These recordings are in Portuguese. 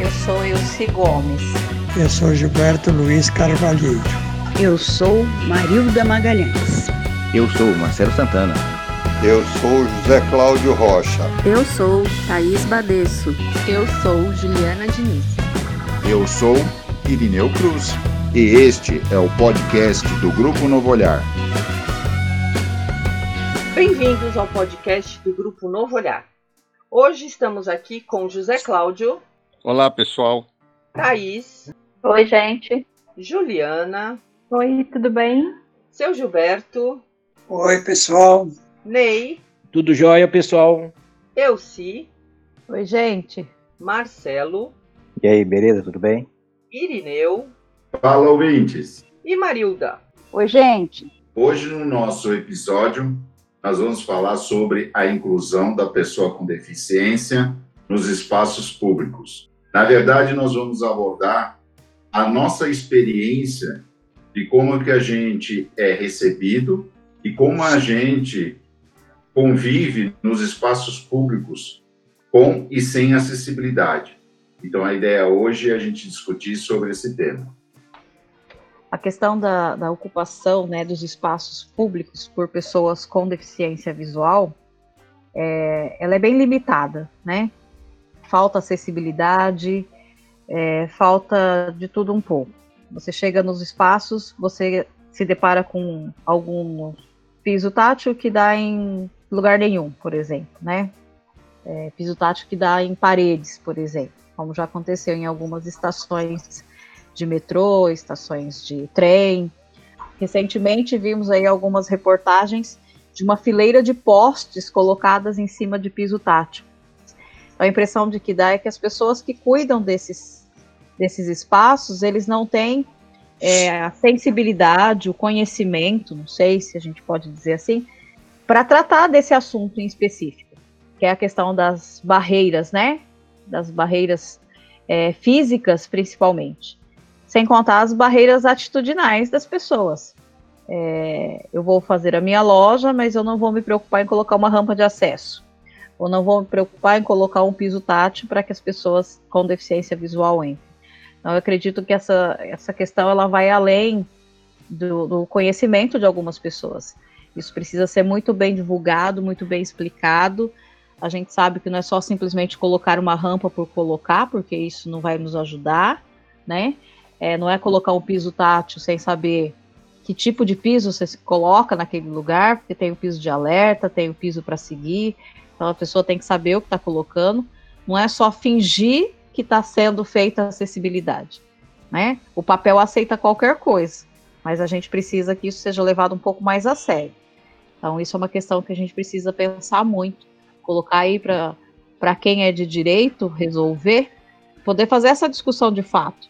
Eu sou Elci Gomes. Eu sou Gilberto Luiz Carvalheiro. Eu sou Marilda Magalhães. Eu sou Marcelo Santana. Eu sou José Cláudio Rocha. Eu sou Thaís Badesso. Eu sou Juliana Diniz. Eu sou Irineu Cruz. E este é o podcast do Grupo Novo Olhar. Bem-vindos ao podcast do Grupo Novo Olhar. Hoje estamos aqui com José Cláudio. Olá, pessoal. Thaís. Oi, gente. Juliana. Oi, tudo bem? Seu Gilberto. Oi, pessoal. Ney. Tudo jóia, pessoal? Elci. Oi, gente. Marcelo. E aí, beleza? Tudo bem? Irineu. Fala, ouvintes. E Marilda. Oi, gente. Hoje, no nosso episódio, nós vamos falar sobre a inclusão da pessoa com deficiência nos espaços públicos. Na verdade, nós vamos abordar a nossa experiência de como que a gente é recebido e como a gente convive nos espaços públicos com e sem acessibilidade. Então, a ideia hoje é a gente discutir sobre esse tema. A questão da, da ocupação né, dos espaços públicos por pessoas com deficiência visual, é, ela é bem limitada, né? Falta acessibilidade, é, falta de tudo um pouco. Você chega nos espaços, você se depara com algum piso tátil que dá em lugar nenhum, por exemplo, né? É, piso tátil que dá em paredes, por exemplo, como já aconteceu em algumas estações de metrô, estações de trem. Recentemente vimos aí algumas reportagens de uma fileira de postes colocadas em cima de piso tátil. A impressão de que dá é que as pessoas que cuidam desses, desses espaços, eles não têm é, a sensibilidade, o conhecimento, não sei se a gente pode dizer assim, para tratar desse assunto em específico, que é a questão das barreiras, né? Das barreiras é, físicas, principalmente sem contar as barreiras atitudinais das pessoas. É, eu vou fazer a minha loja, mas eu não vou me preocupar em colocar uma rampa de acesso. Ou não vou me preocupar em colocar um piso tátil para que as pessoas com deficiência visual entrem. Então, eu acredito que essa, essa questão ela vai além do, do conhecimento de algumas pessoas. Isso precisa ser muito bem divulgado, muito bem explicado. A gente sabe que não é só simplesmente colocar uma rampa por colocar, porque isso não vai nos ajudar, né? É, não é colocar um piso tátil sem saber que tipo de piso você coloca naquele lugar, porque tem o piso de alerta, tem o piso para seguir. Então a pessoa tem que saber o que está colocando. Não é só fingir que está sendo feita a acessibilidade. Né? O papel aceita qualquer coisa, mas a gente precisa que isso seja levado um pouco mais a sério. Então, isso é uma questão que a gente precisa pensar muito, colocar aí para quem é de direito resolver, poder fazer essa discussão de fato.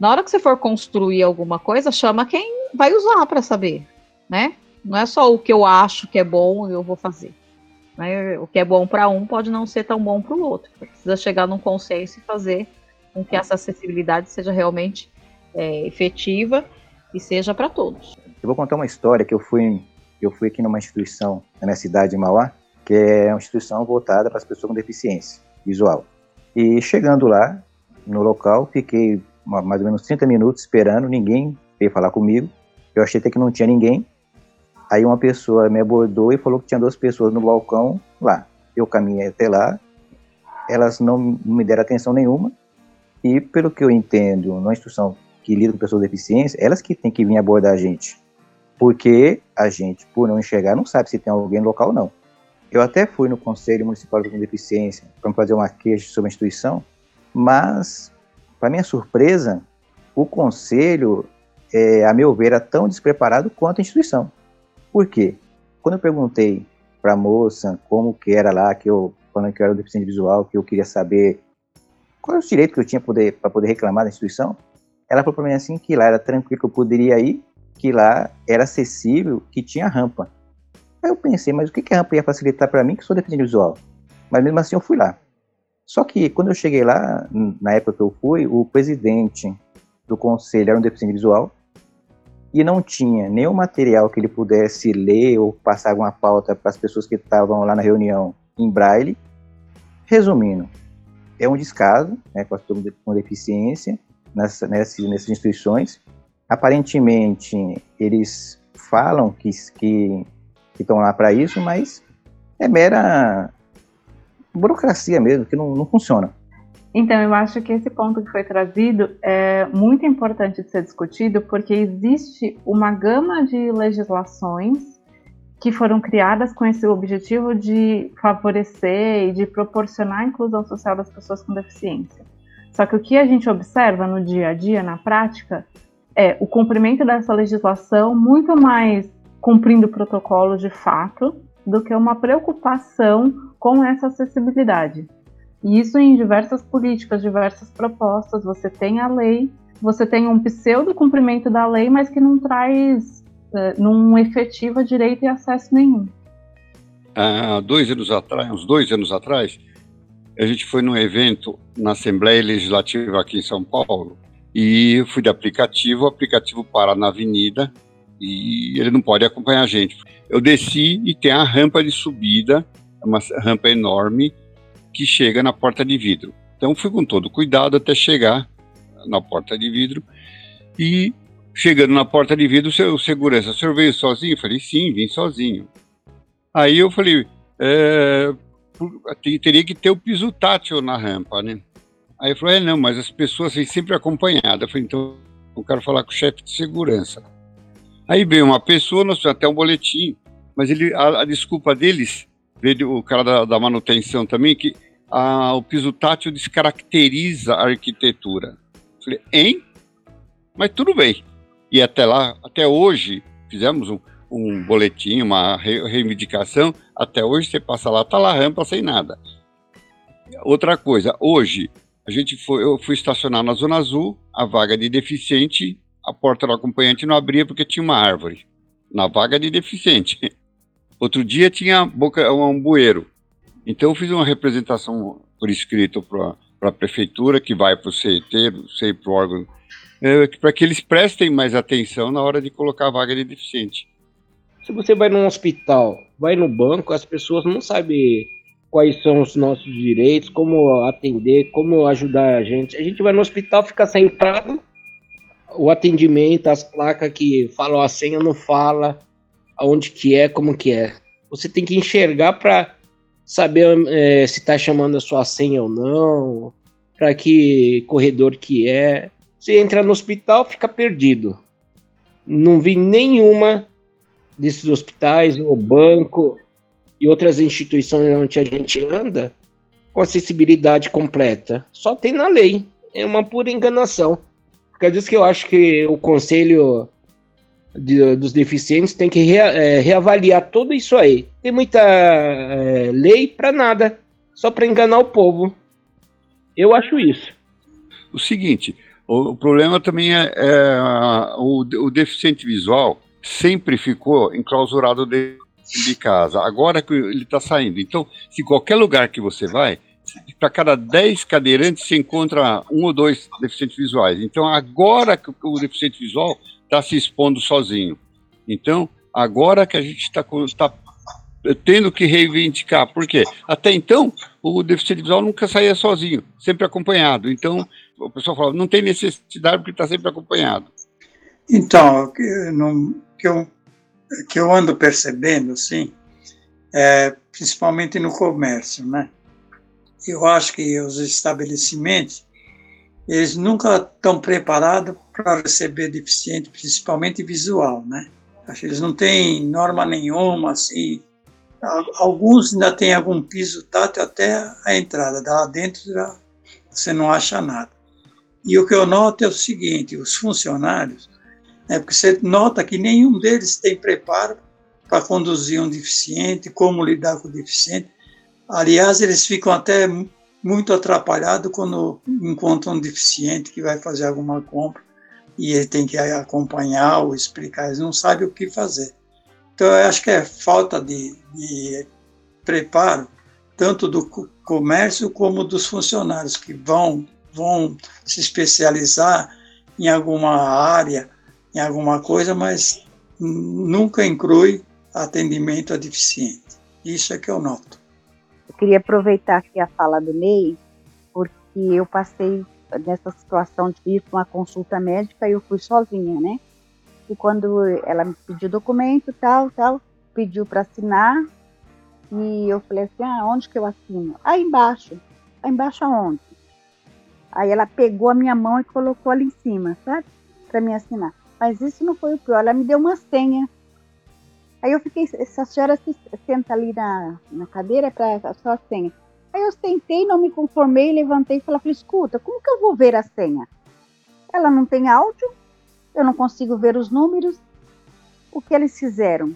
Na hora que você for construir alguma coisa, chama quem vai usar para saber, né? Não é só o que eu acho que é bom eu vou fazer. Né? O que é bom para um pode não ser tão bom para o outro. Precisa chegar num consenso e fazer com que essa acessibilidade seja realmente é, efetiva e seja para todos. Eu vou contar uma história que eu fui, eu fui aqui numa instituição na minha cidade de Mauá, que é uma instituição voltada para as pessoas com deficiência visual. E chegando lá, no local, fiquei mais ou menos 30 minutos esperando, ninguém veio falar comigo. Eu achei até que não tinha ninguém. Aí uma pessoa me abordou e falou que tinha duas pessoas no balcão lá. Eu caminhei até lá, elas não me deram atenção nenhuma. E pelo que eu entendo, numa instituição que lida com pessoas com deficiência, elas que têm que vir abordar a gente. Porque a gente, por não enxergar, não sabe se tem alguém no local ou não. Eu até fui no Conselho Municipal de Deficiência para fazer uma queixa sobre a instituição, mas para minha surpresa, o conselho, é, a meu ver, era tão despreparado quanto a instituição. Por quê? Quando eu perguntei para a moça como que era lá, que eu que eu era deficiente visual, que eu queria saber qual é o direito que eu tinha para poder, poder reclamar da instituição. Ela falou para mim assim que lá era tranquilo, que eu poderia ir, que lá era acessível, que tinha rampa. Aí eu pensei, mas o que, que a rampa ia facilitar para mim, que sou deficiente visual? Mas mesmo assim eu fui lá. Só que quando eu cheguei lá, na época que eu fui, o presidente do conselho era um deficiente visual e não tinha nenhum material que ele pudesse ler ou passar alguma pauta para as pessoas que estavam lá na reunião em braille. Resumindo, é um descaso né, com as pessoas com deficiência nessa, nessas, nessas instituições. Aparentemente, eles falam que estão lá para isso, mas é mera burocracia mesmo, que não, não funciona. Então, eu acho que esse ponto que foi trazido é muito importante de ser discutido, porque existe uma gama de legislações que foram criadas com esse objetivo de favorecer e de proporcionar a inclusão social das pessoas com deficiência. Só que o que a gente observa no dia a dia, na prática, é o cumprimento dessa legislação muito mais cumprindo o protocolo de fato do que uma preocupação com essa acessibilidade. E isso em diversas políticas, diversas propostas. Você tem a lei, você tem um pseudo cumprimento da lei, mas que não traz, é, não efetiva direito e acesso nenhum. Há dois anos atrás, uns dois anos atrás, a gente foi num evento na Assembleia Legislativa aqui em São Paulo e fui de aplicativo, o aplicativo para na avenida e ele não pode acompanhar a gente. Eu desci e tem a rampa de subida, uma rampa enorme, que chega na porta de vidro. Então fui com todo cuidado até chegar na porta de vidro e chegando na porta de vidro, o segurança, o senhor veio sozinho? Eu falei, sim, vim sozinho. Aí eu falei, é, teria que ter o piso tátil na rampa, né? Aí ele falou, é, não, mas as pessoas vêm sempre acompanhadas. Eu falei, então eu quero falar com o chefe de segurança. Aí veio uma pessoa, nós até um boletim, mas ele, a, a desculpa deles, veio o cara da, da manutenção também, que a, o piso tátil descaracteriza a arquitetura. Falei, hein? Mas tudo bem. E até lá, até hoje, fizemos um, um boletim, uma re, reivindicação, até hoje você passa lá, tá lá rampa sem nada. Outra coisa, hoje a gente foi, eu fui estacionar na Zona Azul, a vaga de deficiente a porta do acompanhante não abria porque tinha uma árvore na vaga de deficiente. Outro dia tinha boca, um bueiro. Então eu fiz uma representação por escrito para a prefeitura, que vai para o CET, sei para o órgão, é, para que eles prestem mais atenção na hora de colocar a vaga de deficiente. Se você vai num hospital, vai no banco, as pessoas não sabem quais são os nossos direitos, como atender, como ajudar a gente. A gente vai no hospital, fica sentado, o atendimento, as placas que falam a senha não fala aonde que é, como que é. Você tem que enxergar para saber é, se está chamando a sua senha ou não, para que corredor que é. Você entra no hospital, fica perdido. Não vi nenhuma desses hospitais, o banco e outras instituições onde a gente anda com acessibilidade completa. Só tem na lei. É uma pura enganação. Quer dizer que eu acho que o Conselho de, dos Deficientes tem que rea, é, reavaliar tudo isso aí. Tem muita é, lei para nada, só para enganar o povo. Eu acho isso. O seguinte, o, o problema também é, é o, o, deficiente visual sempre ficou enclausurado dentro de casa. Agora que ele está saindo. Então, se qualquer lugar que você vai, para cada 10 cadeirantes se encontra um ou dois deficientes visuais. Então, agora que o deficiente visual está se expondo sozinho. Então, agora que a gente está tá tendo que reivindicar, por quê? Até então, o deficiente visual nunca saía sozinho, sempre acompanhado. Então, o pessoal fala, não tem necessidade porque está sempre acompanhado. Então, não, que, eu, que eu ando percebendo, sim, é, principalmente no comércio, né? eu acho que os estabelecimentos eles nunca estão preparados para receber deficiente, principalmente visual, né? Acho que eles não têm norma nenhuma, assim. Alguns ainda têm algum piso tátil até a entrada, lá dentro já você não acha nada. E o que eu noto é o seguinte: os funcionários, né, porque você nota que nenhum deles tem preparo para conduzir um deficiente, como lidar com o deficiente. Aliás, eles ficam até muito atrapalhado quando encontra um deficiente que vai fazer alguma compra e ele tem que acompanhar ou explicar, eles não sabem o que fazer. Então, eu acho que é falta de, de preparo, tanto do comércio como dos funcionários, que vão, vão se especializar em alguma área, em alguma coisa, mas nunca inclui atendimento a deficiente. Isso é que eu noto. Queria aproveitar aqui a fala do Ney, porque eu passei nessa situação de ir para uma consulta médica e eu fui sozinha, né? E quando ela me pediu documento, tal, tal, pediu para assinar, e eu falei assim, ah, onde que eu assino? Aí embaixo. Aí embaixo aonde? Aí ela pegou a minha mão e colocou ali em cima, sabe? Para me assinar. Mas isso não foi o pior, ela me deu uma senha. Aí eu fiquei, essa senhora se senta ali na, na cadeira para só a senha. Aí eu sentei, não me conformei, levantei e falei, escuta, como que eu vou ver a senha? Ela não tem áudio, eu não consigo ver os números. O que eles fizeram?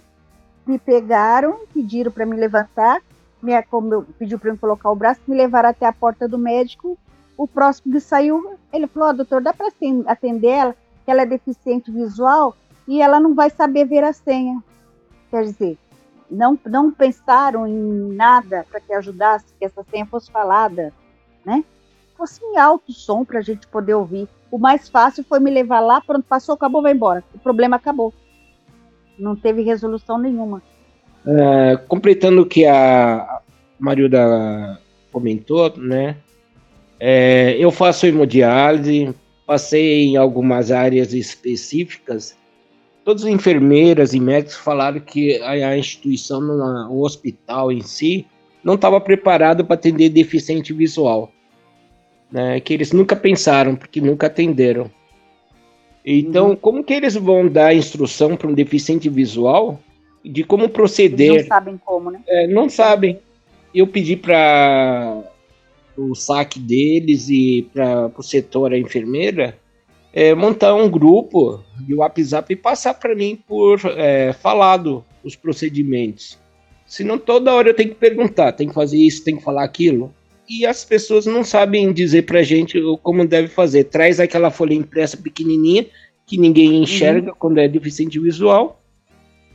Me pegaram, pediram para me levantar, me, eu, pediu para eu colocar o braço, me levaram até a porta do médico. O próximo que saiu, ele falou: oh, doutor, dá para atender ela? Que ela é deficiente visual e ela não vai saber ver a senha. Quer dizer, não, não pensaram em nada para que ajudasse, que essa senha fosse falada, né? Fosse em alto som para a gente poder ouvir. O mais fácil foi me levar lá, pronto, passou, acabou, vai embora. O problema acabou. Não teve resolução nenhuma. É, completando o que a Marilda comentou, né? É, eu faço hemodiálise, passei em algumas áreas específicas. Todas as enfermeiras e médicos falaram que a, a instituição, o hospital em si, não estava preparado para atender deficiente visual né, que eles nunca pensaram, porque nunca atenderam. Então, uhum. como que eles vão dar instrução para um deficiente visual de como proceder? Eles não sabem como, né? É, não sabem. Eu pedi para o saque deles e para o setor a enfermeira é, montar um grupo de WhatsApp e passar para mim por é, falado os procedimentos. Senão toda hora eu tenho que perguntar, tem que fazer isso, tem que falar aquilo e as pessoas não sabem dizer pra gente como deve fazer. Traz aquela folha impressa pequenininha que ninguém enxerga uhum. quando é deficiente visual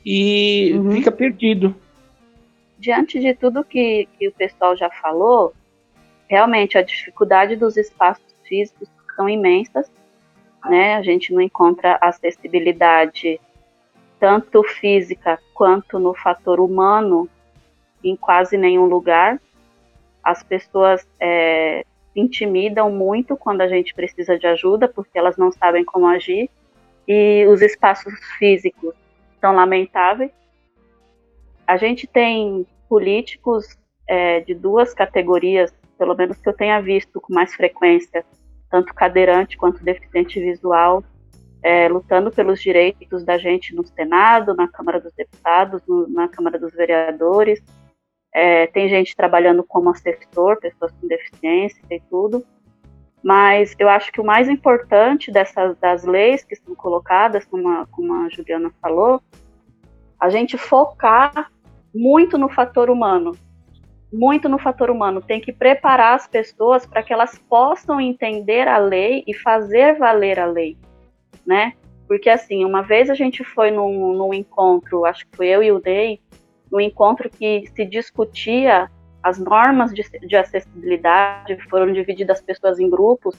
e uhum. fica perdido. Diante de tudo que, que o pessoal já falou, realmente a dificuldade dos espaços físicos são imensas, né? A gente não encontra acessibilidade tanto física quanto no fator humano em quase nenhum lugar as pessoas é, se intimidam muito quando a gente precisa de ajuda, porque elas não sabem como agir, e os espaços físicos são lamentáveis. A gente tem políticos é, de duas categorias, pelo menos que eu tenha visto com mais frequência, tanto cadeirante quanto deficiente visual, é, lutando pelos direitos da gente no Senado, na Câmara dos Deputados, no, na Câmara dos Vereadores, é, tem gente trabalhando como assessor, pessoas com deficiência e tudo. Mas eu acho que o mais importante dessas das leis que são colocadas, como a, como a Juliana falou, a gente focar muito no fator humano. Muito no fator humano. Tem que preparar as pessoas para que elas possam entender a lei e fazer valer a lei, né? Porque assim, uma vez a gente foi num, num encontro, acho que foi eu e o Ney, no encontro que se discutia as normas de, de acessibilidade, foram divididas as pessoas em grupos,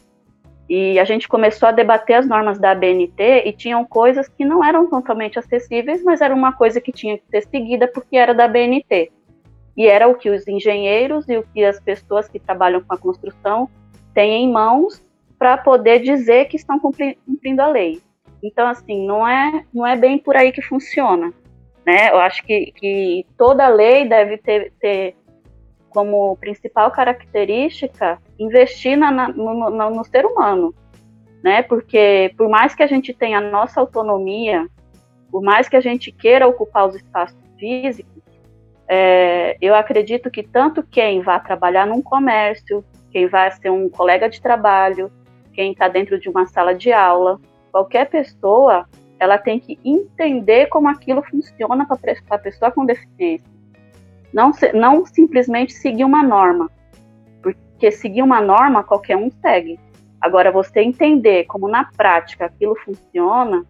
e a gente começou a debater as normas da ABNT e tinham coisas que não eram totalmente acessíveis, mas era uma coisa que tinha que ser seguida porque era da ABNT. E era o que os engenheiros e o que as pessoas que trabalham com a construção têm em mãos para poder dizer que estão cumprindo a lei. Então, assim, não é, não é bem por aí que funciona. Né? Eu acho que, que toda lei deve ter, ter como principal característica investir na, na, no, no, no, ser humano, né? Porque por mais que a gente tenha a nossa autonomia, por mais que a gente queira ocupar os espaços físicos, é, eu acredito que tanto quem vai trabalhar num comércio, quem vai ser um colega de trabalho, quem está dentro de uma sala de aula, qualquer pessoa ela tem que entender como aquilo funciona para a pessoa com deficiência. Não, não simplesmente seguir uma norma. porque seguir uma norma qualquer um segue. Agora, você entender como na prática aquilo funciona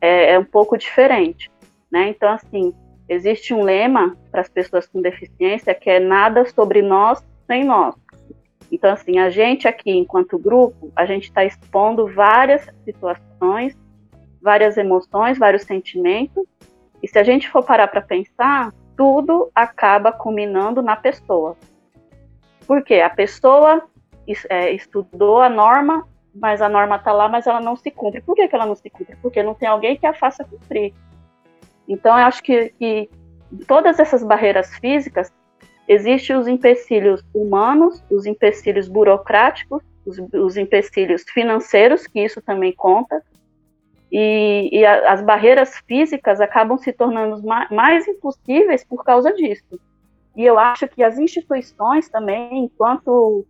é, é um pouco diferente. Né? Então, assim, existe um lema para as pessoas com deficiência que é nada sobre nós sem nós. Então, assim, a gente aqui, enquanto grupo, a gente está expondo várias situações, várias emoções, vários sentimentos, e se a gente for parar para pensar, tudo acaba culminando na pessoa. Por quê? A pessoa é, estudou a norma, mas a norma está lá, mas ela não se cumpre. Por que, que ela não se cumpre? Porque não tem alguém que a faça cumprir. Então, eu acho que, que todas essas barreiras físicas existem os empecilhos humanos, os empecilhos burocráticos, os, os empecilhos financeiros, que isso também conta, e, e a, as barreiras físicas acabam se tornando mais, mais impossíveis por causa disso. E eu acho que as instituições também, enquanto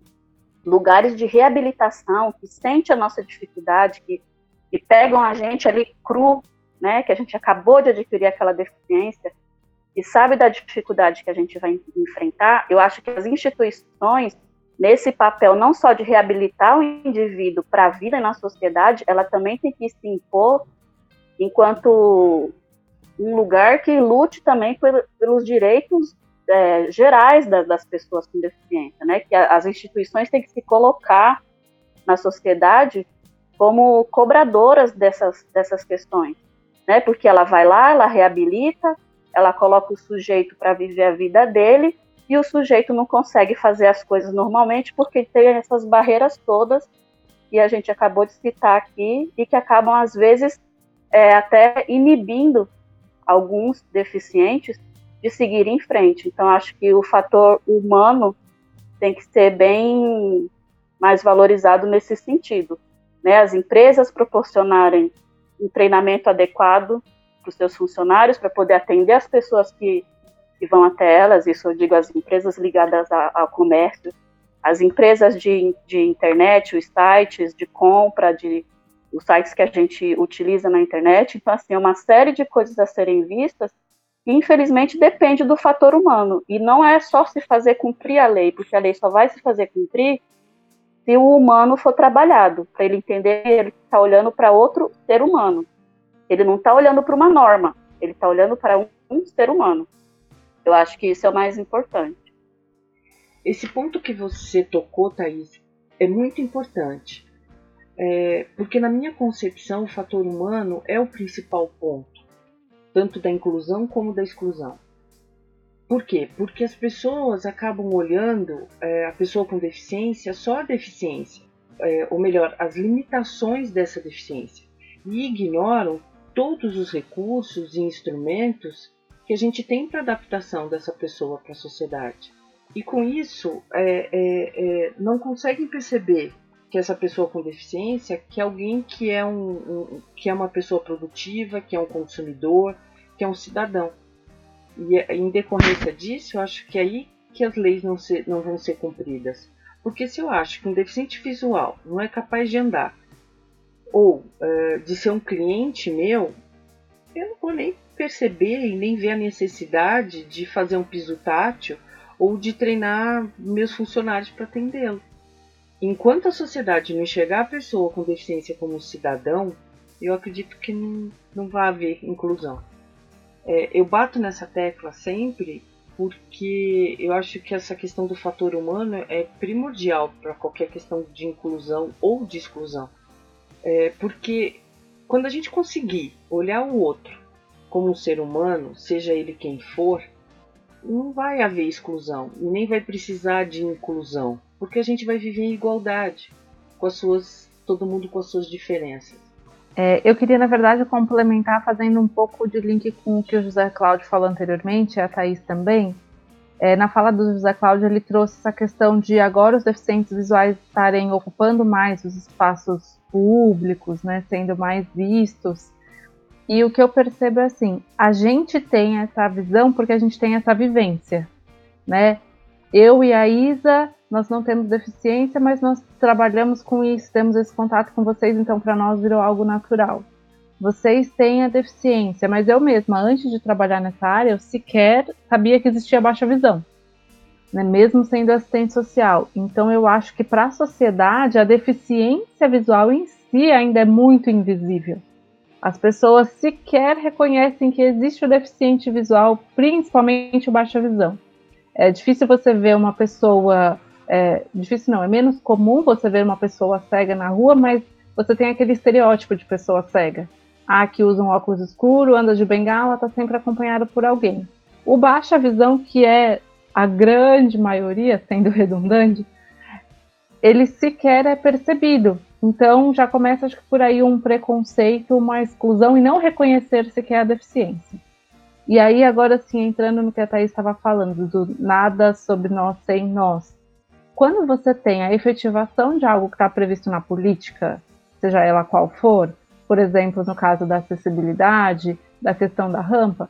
lugares de reabilitação, que sente a nossa dificuldade, que, que pegam a gente ali cru, né, que a gente acabou de adquirir aquela deficiência, e sabe da dificuldade que a gente vai enfrentar, eu acho que as instituições, nesse papel não só de reabilitar o indivíduo para a vida na sociedade, ela também tem que se impor enquanto um lugar que lute também pelos direitos é, gerais da, das pessoas com deficiência, né? Que as instituições têm que se colocar na sociedade como cobradoras dessas, dessas questões, né? Porque ela vai lá, ela reabilita, ela coloca o sujeito para viver a vida dele e o sujeito não consegue fazer as coisas normalmente porque tem essas barreiras todas que a gente acabou de citar aqui e que acabam às vezes é, até inibindo alguns deficientes de seguir em frente. Então acho que o fator humano tem que ser bem mais valorizado nesse sentido. Né? As empresas proporcionarem um treinamento adequado para os seus funcionários, para poder atender as pessoas que, que vão até elas, isso eu digo as empresas ligadas a, ao comércio, as empresas de, de internet, os sites de compra, de, os sites que a gente utiliza na internet. Então, assim, é uma série de coisas a serem vistas que, infelizmente, depende do fator humano. E não é só se fazer cumprir a lei, porque a lei só vai se fazer cumprir se o humano for trabalhado, para ele entender ele está olhando para outro ser humano. Ele não está olhando para uma norma, ele está olhando para um, um ser humano. Eu acho que isso é o mais importante. Esse ponto que você tocou, Thaís, é muito importante. É, porque na minha concepção o fator humano é o principal ponto, tanto da inclusão como da exclusão. Por quê? Porque as pessoas acabam olhando é, a pessoa com deficiência só a deficiência, é, ou melhor, as limitações dessa deficiência, e ignoram todos os recursos e instrumentos que a gente tem para adaptação dessa pessoa para a sociedade. E com isso, é, é, é, não conseguem perceber que essa pessoa com deficiência que é alguém que é, um, um, que é uma pessoa produtiva, que é um consumidor, que é um cidadão. E em decorrência disso, eu acho que é aí que as leis não, ser, não vão ser cumpridas. Porque se eu acho que um deficiente visual não é capaz de andar, ou uh, de ser um cliente meu, eu não vou nem perceber e nem ver a necessidade de fazer um piso tátil ou de treinar meus funcionários para atendê-lo. Enquanto a sociedade não enxergar a pessoa com deficiência como cidadão, eu acredito que não, não vai haver inclusão. É, eu bato nessa tecla sempre porque eu acho que essa questão do fator humano é primordial para qualquer questão de inclusão ou de exclusão. É, porque quando a gente conseguir olhar o outro como um ser humano, seja ele quem for, não vai haver exclusão e nem vai precisar de inclusão, porque a gente vai viver em igualdade, com as suas, todo mundo com as suas diferenças. É, eu queria, na verdade, complementar fazendo um pouco de link com o que o José Cláudio falou anteriormente, a Thaís também. É, na fala do José Cláudio, ele trouxe essa questão de agora os deficientes visuais estarem ocupando mais os espaços públicos, né, sendo mais vistos. E o que eu percebo é assim, a gente tem essa visão porque a gente tem essa vivência, né? Eu e a Isa, nós não temos deficiência, mas nós trabalhamos com isso, temos esse contato com vocês, então para nós virou algo natural. Vocês têm a deficiência, mas eu mesma, antes de trabalhar nessa área, eu sequer sabia que existia baixa visão. né, mesmo sendo assistente social. Então, eu acho que para a sociedade, a deficiência visual em si ainda é muito invisível. As pessoas sequer reconhecem que existe o deficiente visual, principalmente o baixa visão. É difícil você ver uma pessoa. É, difícil não, é menos comum você ver uma pessoa cega na rua, mas você tem aquele estereótipo de pessoa cega. Ah, que usa um óculos escuro, anda de bengala, está sempre acompanhado por alguém. O baixa visão, que é a grande maioria, sendo redundante, ele sequer é percebido. Então já começa acho que por aí um preconceito, uma exclusão e não reconhecer sequer a deficiência. E aí agora sim, entrando no que a Thaís estava falando, do nada sobre nós sem nós. Quando você tem a efetivação de algo que está previsto na política, seja ela qual for, por exemplo, no caso da acessibilidade, da questão da rampa,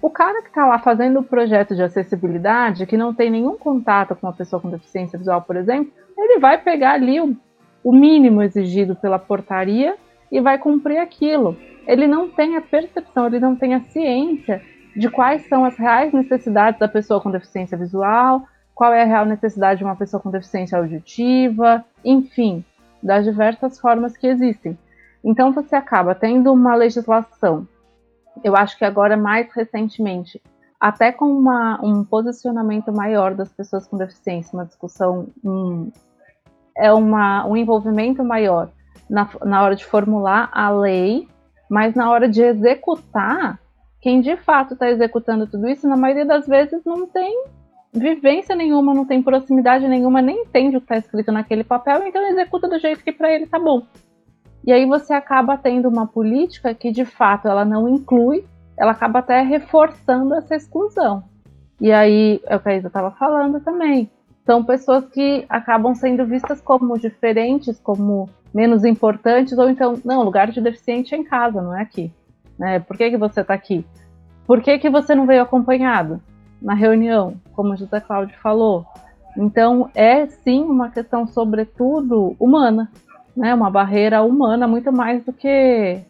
o cara que está lá fazendo o projeto de acessibilidade, que não tem nenhum contato com uma pessoa com deficiência visual, por exemplo, ele vai pegar ali o, o mínimo exigido pela portaria e vai cumprir aquilo. Ele não tem a percepção, ele não tem a ciência de quais são as reais necessidades da pessoa com deficiência visual, qual é a real necessidade de uma pessoa com deficiência auditiva, enfim, das diversas formas que existem. Então você acaba tendo uma legislação, eu acho que agora mais recentemente, até com uma, um posicionamento maior das pessoas com deficiência, uma discussão, um, é uma, um envolvimento maior na, na hora de formular a lei, mas na hora de executar, quem de fato está executando tudo isso, na maioria das vezes não tem vivência nenhuma, não tem proximidade nenhuma, nem entende o que está escrito naquele papel, então executa do jeito que para ele tá bom. E aí você acaba tendo uma política que de fato ela não inclui, ela acaba até reforçando essa exclusão. E aí é o que a Isa estava falando também. São pessoas que acabam sendo vistas como diferentes, como menos importantes, ou então, não, lugar de deficiente é em casa, não é aqui. Né? Por que, que você está aqui? Por que, que você não veio acompanhado na reunião, como o José Cláudio falou? Então, é sim uma questão, sobretudo, humana né, uma barreira humana muito mais do que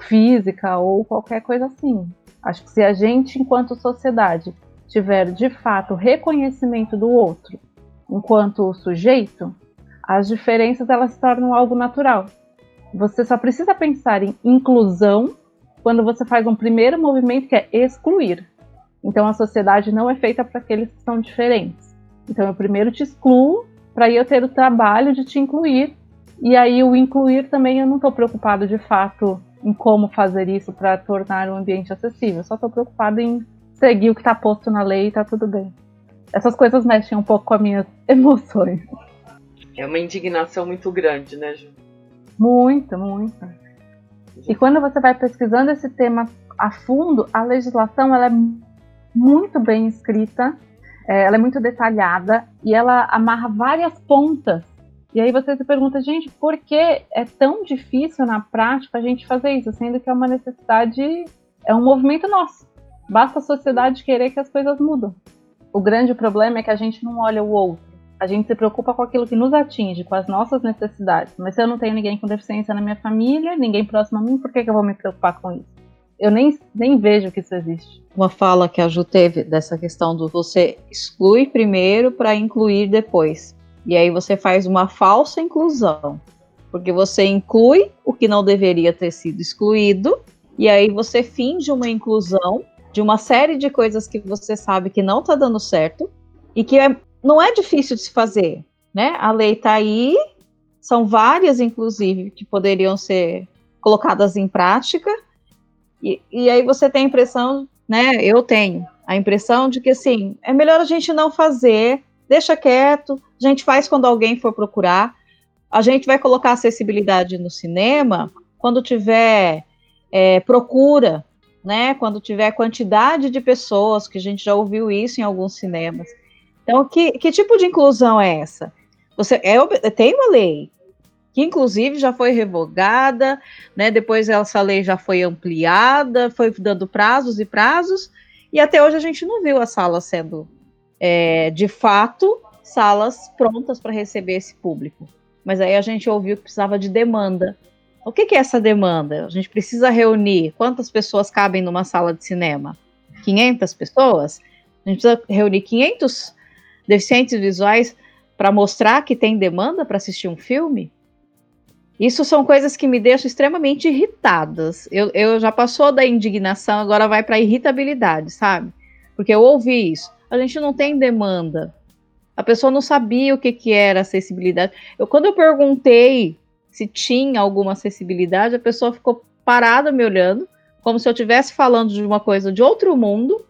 física ou qualquer coisa assim. Acho que se a gente, enquanto sociedade, tiver de fato reconhecimento do outro enquanto sujeito, as diferenças elas se tornam algo natural. Você só precisa pensar em inclusão quando você faz um primeiro movimento que é excluir. Então a sociedade não é feita para aqueles que são diferentes. Então eu primeiro te excluo para eu ter o trabalho de te incluir e aí o incluir também eu não estou preocupado de fato em como fazer isso para tornar o ambiente acessível. só estou preocupado em seguir o que está posto na lei e está tudo bem. Essas coisas mexem um pouco com as minhas emoções. É uma indignação muito grande, né, Ju? Muita, muita. E quando você vai pesquisando esse tema a fundo, a legislação ela é muito bem escrita, é, ela é muito detalhada e ela amarra várias pontas e aí você se pergunta, gente, por que é tão difícil na prática a gente fazer isso, sendo que é uma necessidade, é um movimento nosso. Basta a sociedade querer que as coisas mudam. O grande problema é que a gente não olha o outro. A gente se preocupa com aquilo que nos atinge, com as nossas necessidades. Mas se eu não tenho ninguém com deficiência na minha família, ninguém próximo a mim, por que, que eu vou me preocupar com isso? Eu nem, nem vejo que isso existe. Uma fala que a Ju teve dessa questão do você exclui primeiro para incluir depois. E aí você faz uma falsa inclusão, porque você inclui o que não deveria ter sido excluído, e aí você finge uma inclusão de uma série de coisas que você sabe que não está dando certo e que é, não é difícil de se fazer, né? A lei está aí, são várias, inclusive, que poderiam ser colocadas em prática, e, e aí você tem a impressão, né? Eu tenho a impressão de que assim é melhor a gente não fazer deixa quieto, a gente faz quando alguém for procurar. A gente vai colocar acessibilidade no cinema quando tiver é, procura, né? Quando tiver quantidade de pessoas, que a gente já ouviu isso em alguns cinemas. Então, que, que tipo de inclusão é essa? Você é, tem uma lei que inclusive já foi revogada, né? Depois essa lei já foi ampliada, foi dando prazos e prazos, e até hoje a gente não viu a sala sendo é, de fato, salas prontas para receber esse público. Mas aí a gente ouviu que precisava de demanda. O que, que é essa demanda? A gente precisa reunir quantas pessoas cabem numa sala de cinema? 500 pessoas? A gente precisa reunir 500 deficientes visuais para mostrar que tem demanda para assistir um filme? Isso são coisas que me deixam extremamente irritadas. Eu, eu já passou da indignação, agora vai para irritabilidade, sabe? Porque eu ouvi isso. A gente não tem demanda. A pessoa não sabia o que, que era acessibilidade. Eu, quando eu perguntei se tinha alguma acessibilidade, a pessoa ficou parada me olhando, como se eu estivesse falando de uma coisa de outro mundo.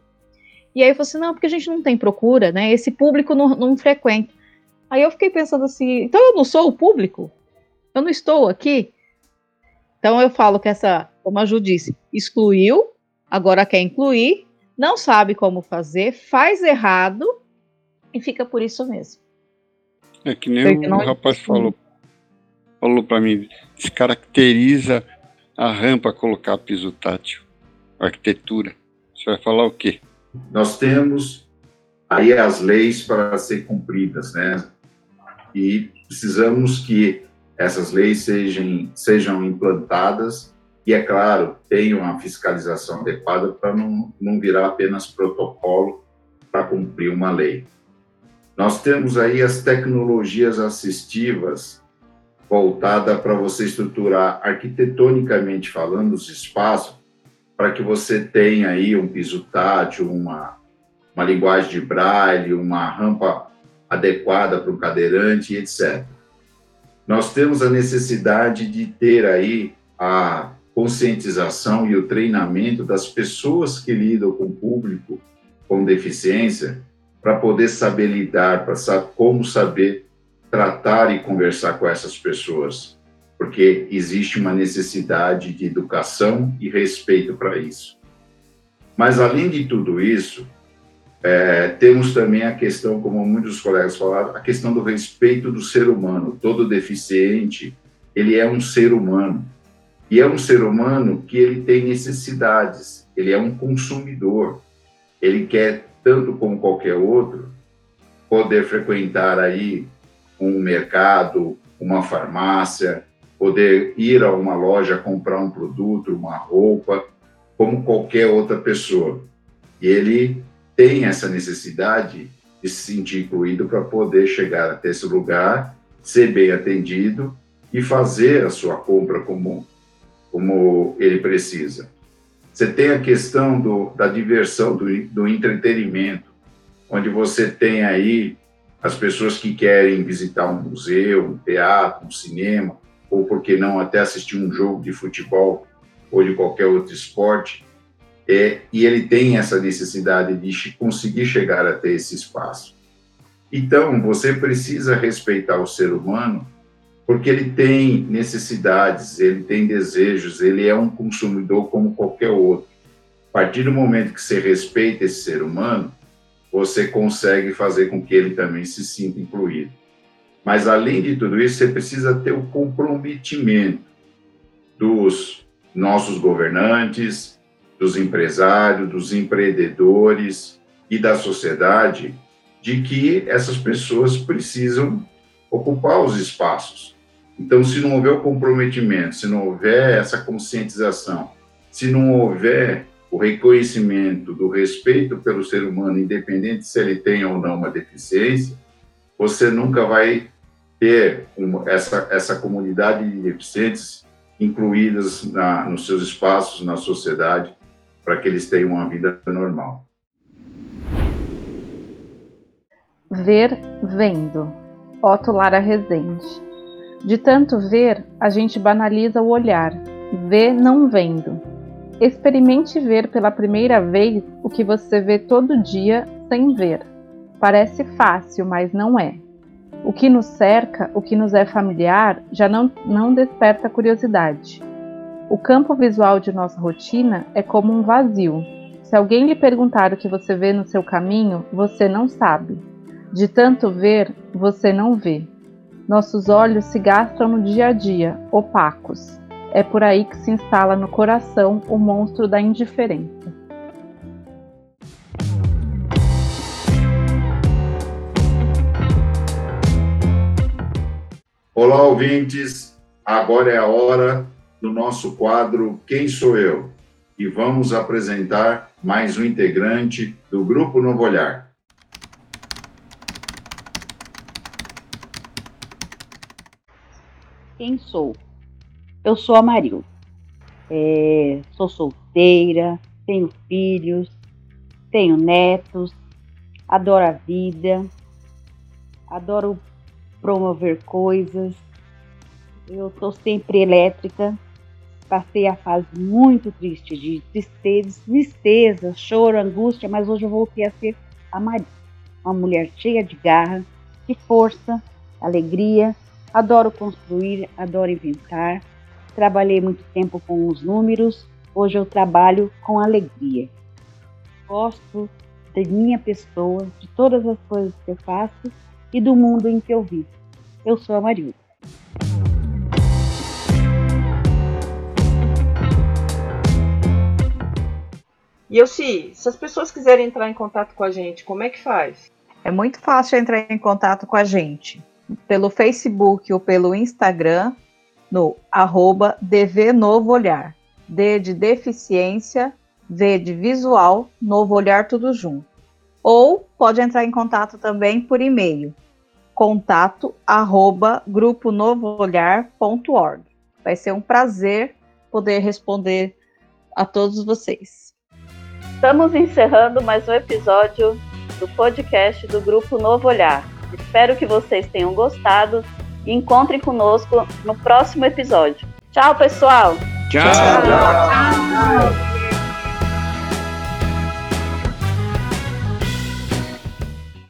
E aí eu falei assim: não, porque a gente não tem procura, né? Esse público não, não frequenta. Aí eu fiquei pensando assim: então eu não sou o público? Eu não estou aqui? Então eu falo que essa, como a Ju disse, excluiu, agora quer incluir, não sabe como fazer, faz errado e fica por isso mesmo. É que nem o, rapaz falou, falou para mim, descaracteriza a rampa colocar piso tátil, arquitetura. Você vai falar o quê? Nós temos aí as leis para ser cumpridas, né? E precisamos que essas leis sejam, sejam implantadas e, é claro, tenham uma fiscalização adequada para não, não virar apenas protocolo para cumprir uma lei. Nós temos aí as tecnologias assistivas voltada para você estruturar arquitetonicamente falando os espaços para que você tenha aí um piso tátil, uma, uma linguagem de braille, uma rampa adequada para o cadeirante, etc. Nós temos a necessidade de ter aí a conscientização e o treinamento das pessoas que lidam com o público com deficiência para poder saber lidar, para saber como saber tratar e conversar com essas pessoas, porque existe uma necessidade de educação e respeito para isso. Mas, além de tudo isso, é, temos também a questão, como muitos colegas falaram, a questão do respeito do ser humano. Todo deficiente, ele é um ser humano. E é um ser humano que ele tem necessidades, ele é um consumidor. Ele quer, tanto como qualquer outro, poder frequentar aí um mercado, uma farmácia, poder ir a uma loja comprar um produto, uma roupa, como qualquer outra pessoa. E ele tem essa necessidade de se sentir incluído para poder chegar até esse lugar, ser bem atendido e fazer a sua compra como, como ele precisa. Você tem a questão do, da diversão, do, do entretenimento, onde você tem aí as pessoas que querem visitar um museu, um teatro, um cinema, ou por que não até assistir um jogo de futebol ou de qualquer outro esporte, é, e ele tem essa necessidade de conseguir chegar até esse espaço. Então, você precisa respeitar o ser humano, porque ele tem necessidades, ele tem desejos, ele é um consumidor como qualquer outro. A partir do momento que você respeita esse ser humano, você consegue fazer com que ele também se sinta incluído. Mas, além de tudo isso, você precisa ter o comprometimento dos nossos governantes, dos empresários, dos empreendedores e da sociedade de que essas pessoas precisam ocupar os espaços. Então, se não houver o comprometimento, se não houver essa conscientização, se não houver o reconhecimento do respeito pelo ser humano, independente se ele tem ou não uma deficiência, você nunca vai ter uma, essa, essa comunidade de deficientes incluídas na, nos seus espaços, na sociedade, para que eles tenham uma vida normal. Ver vendo. Otto Lara Rezende. De tanto ver, a gente banaliza o olhar. Vê não vendo. Experimente ver pela primeira vez o que você vê todo dia sem ver. Parece fácil, mas não é. O que nos cerca, o que nos é familiar, já não, não desperta curiosidade. O campo visual de nossa rotina é como um vazio. Se alguém lhe perguntar o que você vê no seu caminho, você não sabe. De tanto ver, você não vê. Nossos olhos se gastam no dia a dia, opacos. É por aí que se instala no coração o monstro da indiferença. Olá, ouvintes. Agora é a hora do nosso quadro Quem Sou Eu? E vamos apresentar mais um integrante do Grupo Novo Olhar. Quem sou? Eu sou a Maril. É, sou solteira, tenho filhos, tenho netos, adoro a vida, adoro promover coisas. Eu estou sempre elétrica, Passei a fase muito triste de tristeza, tristeza, choro, angústia, mas hoje eu voltei a ser a Maria, uma mulher cheia de garra, de força, alegria. Adoro construir, adoro inventar. Trabalhei muito tempo com os números, hoje eu trabalho com alegria. Gosto da minha pessoa, de todas as coisas que eu faço e do mundo em que eu vivo. Eu sou a Marilda. E eu se, se as pessoas quiserem entrar em contato com a gente, como é que faz? É muito fácil entrar em contato com a gente pelo Facebook ou pelo Instagram no arroba DV Novo Olhar. D de deficiência, V de visual, Novo Olhar tudo junto. Ou pode entrar em contato também por e-mail, contato arroba gruponovoolhar.org. Vai ser um prazer poder responder a todos vocês. Estamos encerrando mais um episódio do podcast do Grupo Novo Olhar. Espero que vocês tenham gostado e encontrem conosco no próximo episódio. Tchau, pessoal! Tchau! Tchau. Tchau.